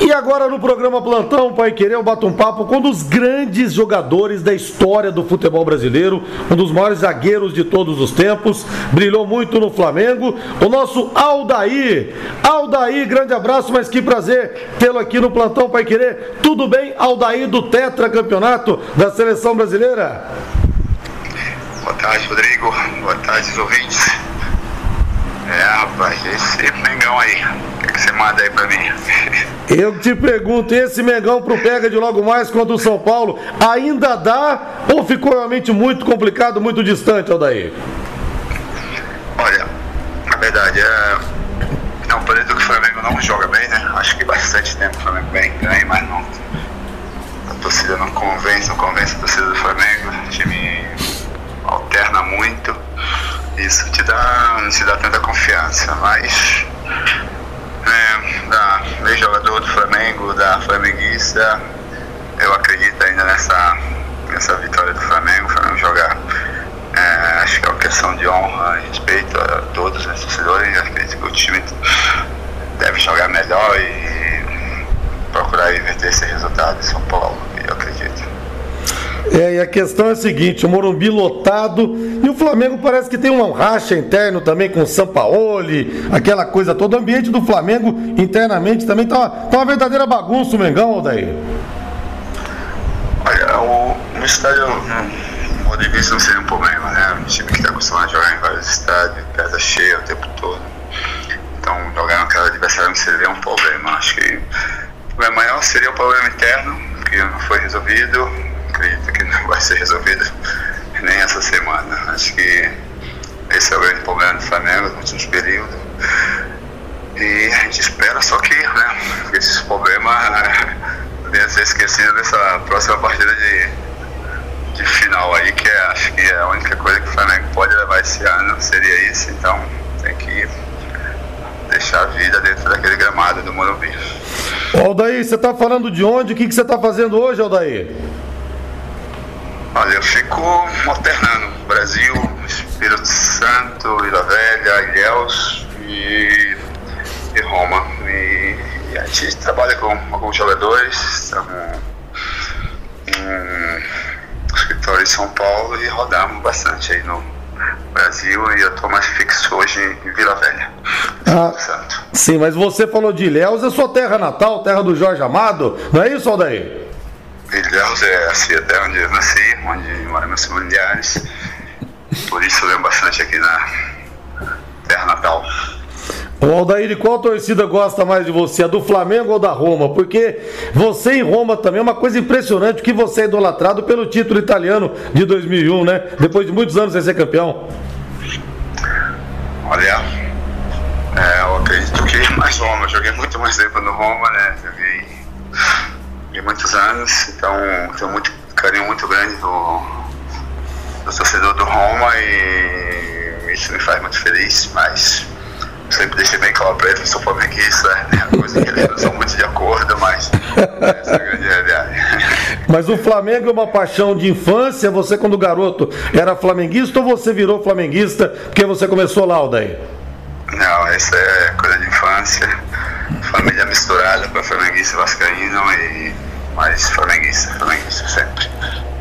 E agora no programa Plantão Pai Querer, eu bato um papo com um dos grandes jogadores da história do futebol brasileiro, um dos maiores zagueiros de todos os tempos, brilhou muito no Flamengo, o nosso Aldair. Aldair, grande abraço, mas que prazer tê-lo aqui no Plantão Pai Querer. Tudo bem, Aldair do Tetra Campeonato da Seleção Brasileira? Boa tarde, Rodrigo. Boa tarde, ouvintes. É, rapaz, esse Mengão aí, você manda aí pra mim? Eu te pergunto, esse Mengão pro pega de logo mais contra o São Paulo, ainda dá ou ficou realmente muito complicado, muito distante, Aldair? Olha, na verdade, é... não, por que o Flamengo não joga bem, né? Acho que bastante tempo o Flamengo bem ganha, mas não. A torcida não convence, não convence a torcida do Flamengo. O time alterna muito isso te dá, não te dá tanta confiança, mas é, da jogador do Da flamenguista, eu acredito ainda nessa, nessa vitória do Flamengo, o Flamengo jogar. É, acho que é uma questão de honra e respeito a todos os torcedores. Acredito que o time deve jogar melhor e procurar inverter esse resultado em São Paulo, eu. É, e a questão é a seguinte, o Morumbi lotado e o Flamengo parece que tem um racha interno também com o Sampaoli, aquela coisa toda. O ambiente do Flamengo internamente também tá, tá uma verdadeira bagunça o Mengão, Aldair. Olha, o, o estádio, no modo de vista, não seria um problema, né? Um time que está acostumado a jogar em vários estádios, casa cheia o tempo todo. Então, jogar na casa adversária não seria um problema. Acho que o problema maior seria o problema interno, que não foi resolvido acredito que não vai ser resolvido nem essa semana. Acho que esse é o grande problema do Flamengo nos últimos períodos. E a gente espera só que, né, esses problemas né, venham ser esquecidos nessa próxima partida de, de final aí, que é, acho que é a única coisa que o Flamengo pode levar esse ano seria isso. Então tem que deixar a vida dentro daquele gramado do Morumbi. Aldair, você está falando de onde? O que, que você está fazendo hoje, Aldair? Olha, eu fico alternando Brasil, Espírito Santo, Ilha Velha, Ilhéus e, e Roma. E, e, a gente trabalha com alguns jogadores, estamos no escritório em São Paulo e rodamos bastante aí no Brasil e eu estou mais fixo hoje em Vila Velha. Ah, Santo. Sim, mas você falou de Ilhéus, é sua terra natal, terra do Jorge Amado, não é isso, Aldair? Ilhéus é assim, até onde eu nasci, onde moram meus familiares. Por isso eu lembro bastante aqui na terra natal. O Aldair, qual torcida gosta mais de você, a do Flamengo ou da Roma? Porque você em Roma também é uma coisa impressionante que você é idolatrado pelo título italiano de 2001, né? Depois de muitos anos sem ser campeão. Olha, é, eu acredito que mais Roma, eu joguei muito mais tempo no Roma, né? Joguei de muitos anos, então tenho muito carinho muito grande do, do torcedor do Roma e isso me faz muito feliz, mas sempre deixei bem claro para que sou flamenguista, né? coisa que eles não são muito de acordo, mas essa é a grande realidade. Mas o Flamengo é uma paixão de infância, você quando garoto era flamenguista ou você virou flamenguista porque você começou lá, Aldair? Não, essa é coisa de infância, família misturada para flamenguista vascaíno e mais flamenguista, flamenguista sempre.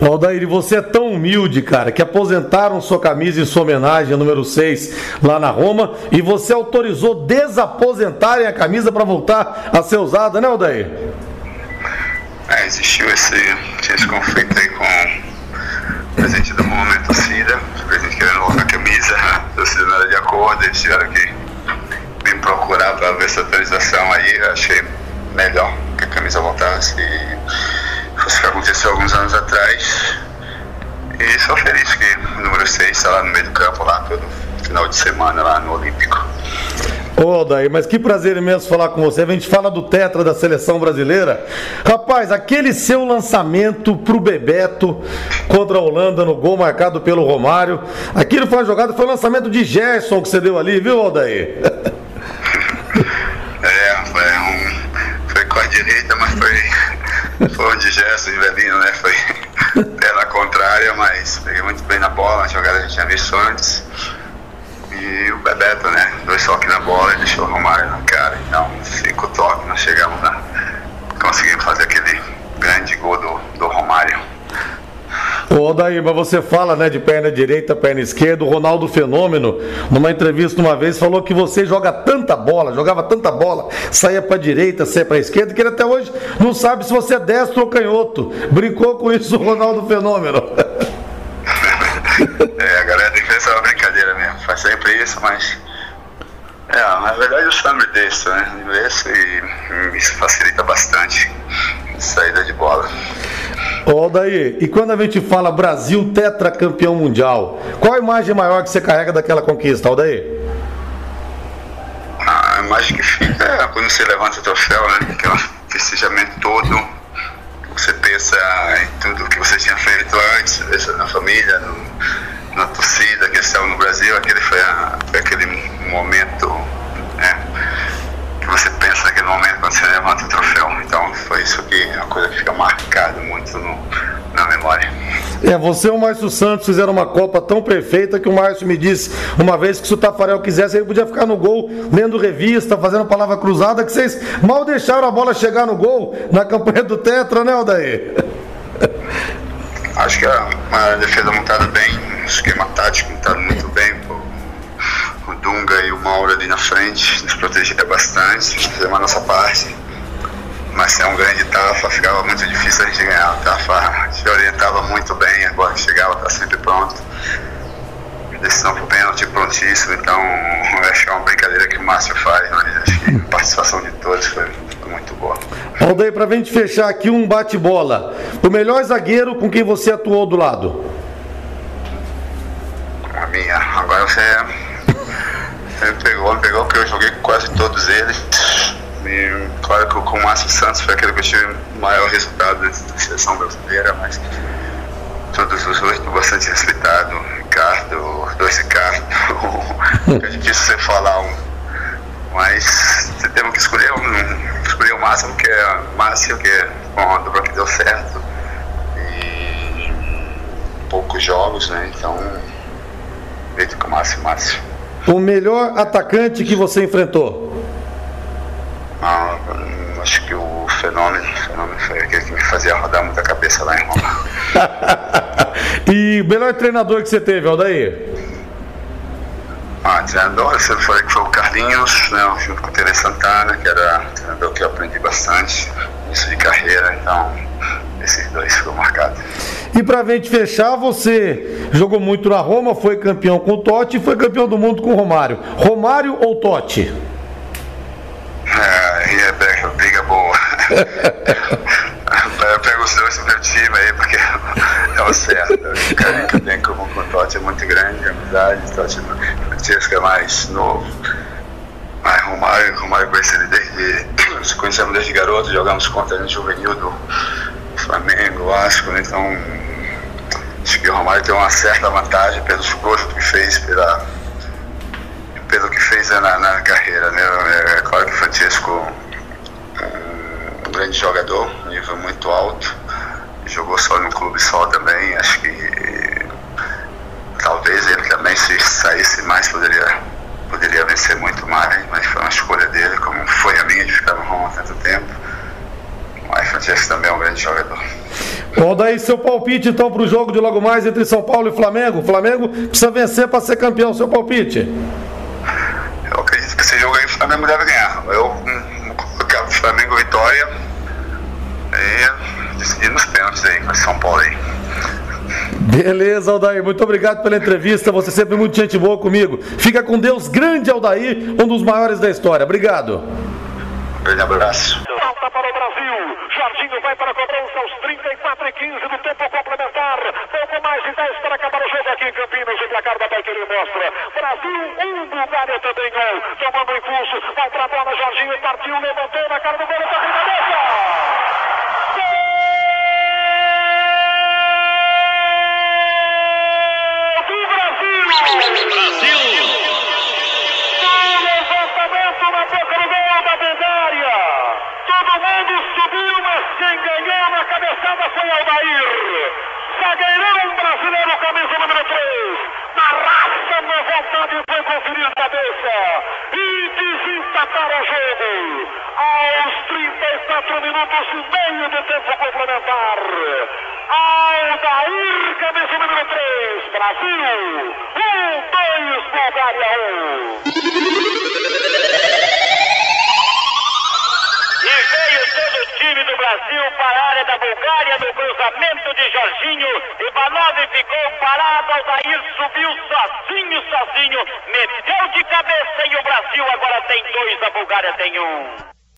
Aldair, você é tão humilde, cara, que aposentaram sua camisa em sua homenagem, a número 6, lá na Roma, e você autorizou desaposentarem a camisa para voltar a ser usada, né, Aldair? É, existiu esse, esse conflito aí com o presidente do momento, torcida, o presidente querendo voltar a camisa, a torcida não era de acordo, eles tiveram que me procurar para ver essa autorização aí, eu achei melhor que a camisa voltasse e aconteceu alguns anos atrás. E sou feliz que o número 6 está lá no meio do campo, lá todo final de semana, lá no Olímpico. Ô, Aldair, mas que prazer imenso falar com você. A gente fala do tetra da seleção brasileira. Rapaz, aquele seu lançamento pro Bebeto contra a Holanda no gol marcado pelo Romário. Aquilo foi uma jogada, foi um lançamento de Gerson que você deu ali, viu, Aldair? é, foi um com a direita, mas foi, foi digesto de velhinho, né? Foi pela contrária, mas peguei muito bem na bola, a jogada já tinha visto antes. E o Bebeto, né? Dois toques na bola e deixou o Romário na cara. Então, cinco toques, nós chegamos na, Ô, mas você fala, né, de perna direita, perna esquerda. O Ronaldo Fenômeno, numa entrevista uma vez, falou que você joga tanta bola, jogava tanta bola, saía pra direita, saía pra esquerda, que ele até hoje não sabe se você é destro ou canhoto. Brincou com isso o Ronaldo Fenômeno. é, a galera tem que fazer uma brincadeira mesmo. Faz sempre isso, mas. É, na verdade eu sou ambidestro, né? Ambidestro e isso facilita bastante saída de bola. Ô, daí, e quando a gente fala Brasil tetracampeão mundial, qual a imagem maior que você carrega daquela conquista, Aldair? A imagem que fica é quando você levanta o troféu, né? Aquele festejamento todo. Você pensa em tudo que você tinha feito antes, na família, no, na torcida que estava no Brasil. Aquele foi, a, foi aquele momento né? que você pensa naquele momento quando você levanta o troféu. Então foi isso que é uma coisa que fica marcada muito no, na memória. É, você e o Márcio Santos fizeram uma Copa tão perfeita que o Márcio me disse uma vez que se o Tafarel quisesse, ele podia ficar no gol, lendo revista, fazendo palavra cruzada, que vocês mal deixaram a bola chegar no gol na campanha do Tetra, né, Aldair? Acho que a, a defesa montada bem, o esquema tático montado muito bem, pô. o Dunga e o Mauro ali na frente, nos protegeram bastante, fizemos a nossa parte mas é um grande Tafa, ficava muito difícil a gente ganhar. O Tafa se orientava muito bem, agora que chegava, está sempre pronto. Decisão por pênalti prontíssimo, então acho que é uma brincadeira que o Márcio faz, mas acho que a participação de todos foi, foi muito boa. Aldair, para a gente fechar aqui um bate-bola, o melhor zagueiro com quem você atuou do lado? A minha, agora você, você pegou, pegou, porque eu joguei com quase todos eles e claro que com o Márcio Santos foi aquele que eu tive o maior resultado da seleção brasileira, mas todos os oito bastante respeitado. Ricardo, os dois Ricardo. é difícil você falar um. Mas temos que escolher um, escolher o máximo que é Márcio, que é uma dupla que deu certo. E poucos jogos, né? Então, feito com o Márcio Márcio. O melhor atacante que você enfrentou? Ah, acho que fenômeno, o fenômeno foi aquele que me fazia rodar muita cabeça lá em Roma. e o melhor treinador que você teve, Aldair? Ah, treinador, sempre falei que foi o Carlinhos, né, junto com o Tere Santana, que era um treinador que eu aprendi bastante, isso de carreira, então esses dois foram marcados. E para a gente fechar, você jogou muito na Roma, foi campeão com o Totti e foi campeão do mundo com o Romário. Romário ou Totti? É, e é briga pego os dois time aí, porque é o certo. O carinho que eu com o Totti é muito grande, a amizade, o Totti Francesco é mais novo. Mas Romário, Romário conheci ele desde. Nos conhecemos desde garoto, jogamos contra ele no juvenil do Flamengo, Vasco, né? então acho que o Romário tem uma certa vantagem pelos gols que fez, pela pelo que fez na, na carreira. Né? É, claro que o Francisco um grande jogador, nível muito alto, jogou só no clube só também. Acho que talvez ele também se saísse mais poderia poderia vencer muito mais, mas foi uma escolha dele, como foi a minha de ficar no Roma há tanto tempo. Mas Francisco também é um grande jogador. Bom, daí seu palpite então para o jogo de logo mais entre São Paulo e Flamengo. O Flamengo precisa vencer para ser campeão. Seu palpite? Eu acredito que esse jogo aí o Flamengo deve ganhar. Eu hum, colocar o Flamengo vitória e decidir nos pênaltis aí com São Paulo aí. Beleza, Aldair. Muito obrigado pela entrevista. Você sempre muito gente boa comigo. Fica com Deus, grande Aldair, um dos maiores da história. Obrigado. Um grande abraço. Falta para o Brasil. Jorginho vai para a cobrança aos 34 e 15 do tempo complementar. Pouco mais de 10 para acabar o jogo aqui em Campinas. O placar da Paiqueria mostra. Brasil 1, um, Bulgária também gol. Tomando impulso. Vai para a bola. Jorginho partiu, levantou na cara do gol. Está Brasil! Brasileiro, camisa número 3. Na raça, na vontade, foi conferir a cabeça. E desempatar o jogo. Aos 34 minutos e meio do tempo complementar. Aldair, camisa número 3, Brasil. 1, 2, Bulgária 1. E veio todo o time do Brasil para a área da Bulgária no cruzamento de Jorginho. Ivanov ficou parado, Aldair subiu sozinho, sozinho, meteu de cabeça e o Brasil agora tem dois, a Bulgária tem um.